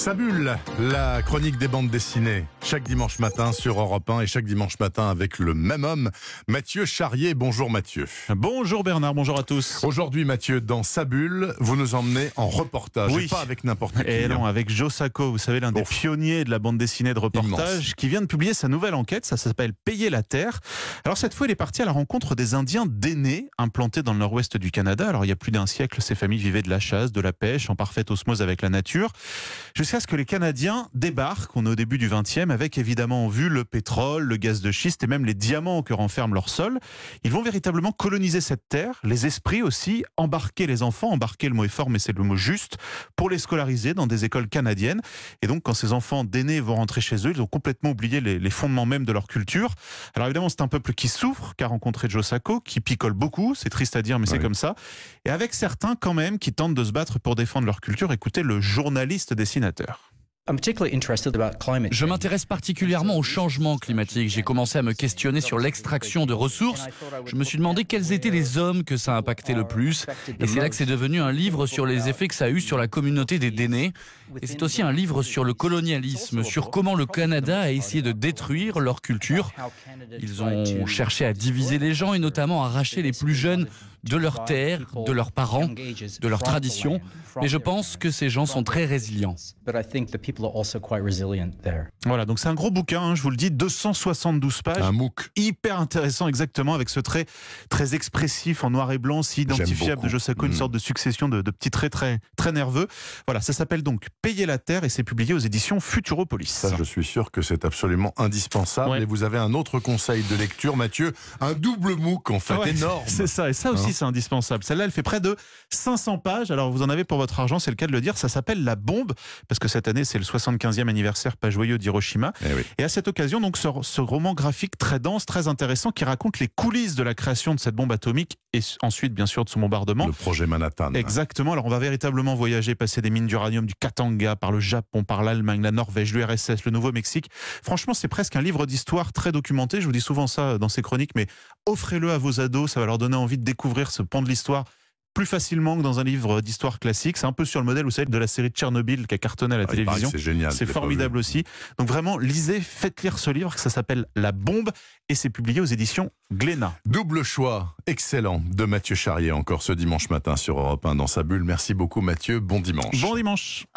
Sa bulle, la chronique des bandes dessinées, chaque dimanche matin sur Europe 1 et chaque dimanche matin avec le même homme, Mathieu Charrier. Bonjour Mathieu. Bonjour Bernard, bonjour à tous. Aujourd'hui Mathieu, dans Sa bulle, vous nous emmenez en reportage, Oui. et pas avec n'importe qui. Et hein. non, avec Joe Sacco, vous savez, l'un des pionniers de la bande dessinée de reportage, Immense. qui vient de publier sa nouvelle enquête, ça s'appelle Payer la Terre. Alors cette fois, il est parti à la rencontre des Indiens d'aînés, implantés dans le nord-ouest du Canada. Alors il y a plus d'un siècle, ces familles vivaient de la chasse, de la pêche, en parfaite osmose avec la nature, jusqu'à ce que les Canadiens débarquent, on est au début du 20e, avec évidemment en vue le pétrole, le gaz de schiste et même les diamants que renferme leur sol. Ils vont véritablement coloniser cette terre, les esprits aussi, embarquer les enfants, embarquer le mot est fort mais c'est le mot juste, pour les scolariser dans des écoles canadiennes. Et donc quand ces enfants d'aînés vont rentrer chez eux, ils ont complètement oublié les, les fondements même de leur culture. Alors évidemment c'est un peuple qui souffre, qu'a rencontré Joe Sacco, qui picole beaucoup, c'est triste à dire mais c'est comme ça. Et avec certains quand même qui tentent de se battre pour défendre leur culture, écoutez le journaliste dessinateur. I'm particularly interested about climate Je m'intéresse particulièrement au changement climatique. J'ai commencé à me questionner sur l'extraction de ressources. Je me suis demandé quels étaient les hommes que ça a impacté le plus. Et c'est là que c'est devenu un livre sur les effets que ça a eu sur la communauté des Dénés. Et c'est aussi un livre sur le colonialisme, sur comment le Canada a essayé de détruire leur culture. Ils ont cherché à diviser les gens et notamment à arracher les plus jeunes de leurs terres, de leurs parents, de leurs traditions. Mais je pense que ces gens sont très résilients. But I think the people are also quite resilient there. Voilà, donc c'est un gros bouquin, hein, je vous le dis, 272 pages. Un MOOC. hyper intéressant exactement avec ce trait très expressif en noir et blanc si identifiable de Josako, une Mm. sorte de succession de, de petits traits très, très nerveux. Voilà, ça s'appelle donc Payer la Terre et c'est publié aux éditions Futuropolis. Ça, je suis sûr que c'est absolument indispensable. Ouais. Et vous avez un autre conseil de lecture, Mathieu, un double MOOC en fait, Ouais, énorme. C'est ça, et ça aussi C'est indispensable. Celle-là, elle fait près de 500 pages. Alors vous en avez pour votre argent, c'est le cas de le dire. Ça s'appelle La Bombe, parce que cette année c'est le 75e anniversaire pas joyeux d'Hiroshima. Eh oui. Et à cette occasion, donc, ce, ce roman graphique très dense, très intéressant, qui raconte les coulisses de la création de cette bombe atomique et ensuite, bien sûr, de son bombardement. Le projet Manhattan. Exactement. Alors, on va véritablement voyager, passer des mines d'uranium du Katanga, par le Japon, par l'Allemagne, la Norvège, l'URSS, le Nouveau-Mexique. Franchement, c'est presque un livre d'histoire très documenté. Je vous dis souvent ça dans ces chroniques, mais offrez-le à vos ados. Ça va leur donner envie de découvrir ce pan de l'histoire plus facilement que dans un livre d'histoire classique. C'est un peu sur le modèle, vous savez, de la série Tchernobyl qui a cartonné à la Ah, télévision. C'est génial. C'est formidable aussi. Donc vraiment, lisez, faites lire ce livre, que ça s'appelle La Bombe, et c'est publié aux éditions Glénat. Double choix, excellent, de Mathieu Charrier encore ce dimanche matin sur Europe 1 dans sa bulle. Merci beaucoup Mathieu, bon dimanche. Bon dimanche